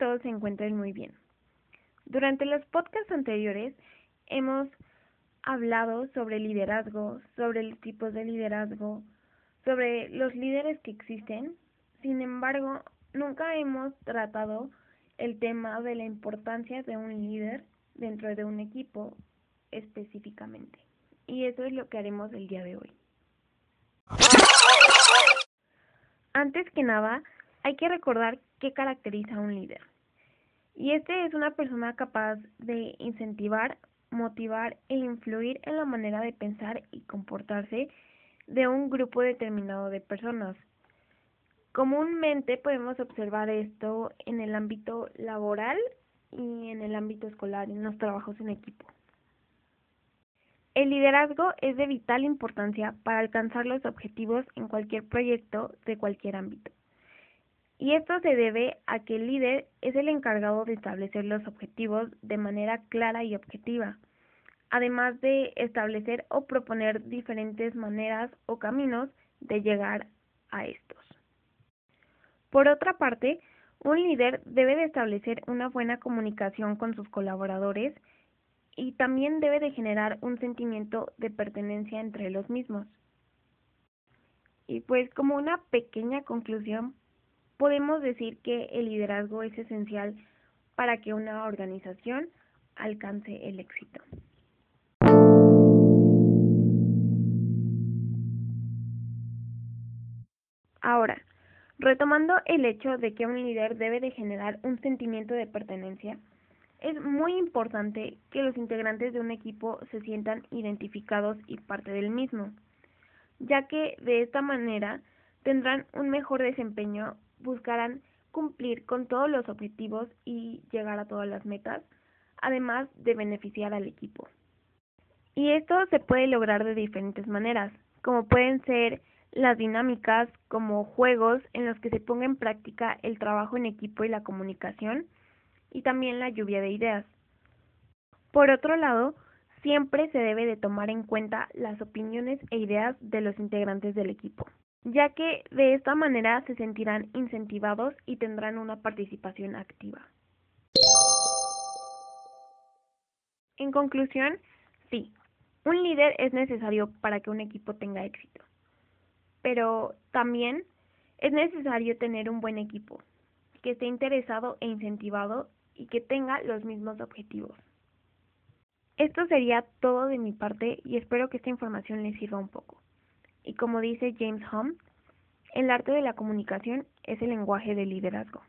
todos se encuentren muy bien. Durante los podcasts anteriores hemos hablado sobre liderazgo, sobre los tipos de liderazgo, sobre los líderes que existen. Sin embargo, nunca hemos tratado el tema de la importancia de un líder dentro de un equipo específicamente. Y eso es lo que haremos el día de hoy. Antes que nada, hay que recordar qué caracteriza a un líder. Y este es una persona capaz de incentivar, motivar e influir en la manera de pensar y comportarse de un grupo determinado de personas. Comúnmente podemos observar esto en el ámbito laboral y en el ámbito escolar, en los trabajos en equipo. El liderazgo es de vital importancia para alcanzar los objetivos en cualquier proyecto de cualquier ámbito. Y esto se debe a que el líder es el encargado de establecer los objetivos de manera clara y objetiva, además de establecer o proponer diferentes maneras o caminos de llegar a estos. Por otra parte, un líder debe de establecer una buena comunicación con sus colaboradores y también debe de generar un sentimiento de pertenencia entre los mismos. Y pues como una pequeña conclusión, podemos decir que el liderazgo es esencial para que una organización alcance el éxito. Ahora, retomando el hecho de que un líder debe de generar un sentimiento de pertenencia, es muy importante que los integrantes de un equipo se sientan identificados y parte del mismo, ya que de esta manera tendrán un mejor desempeño, buscarán cumplir con todos los objetivos y llegar a todas las metas, además de beneficiar al equipo. Y esto se puede lograr de diferentes maneras, como pueden ser las dinámicas como juegos en los que se ponga en práctica el trabajo en equipo y la comunicación, y también la lluvia de ideas. Por otro lado, siempre se debe de tomar en cuenta las opiniones e ideas de los integrantes del equipo, ya que de esta manera se sentirán incentivados y tendrán una participación activa. En conclusión, sí, un líder es necesario para que un equipo tenga éxito, pero también es necesario tener un buen equipo, que esté interesado e incentivado y que tenga los mismos objetivos. Esto sería todo de mi parte y espero que esta información les sirva un poco. Y como dice James Home, el arte de la comunicación es el lenguaje del liderazgo.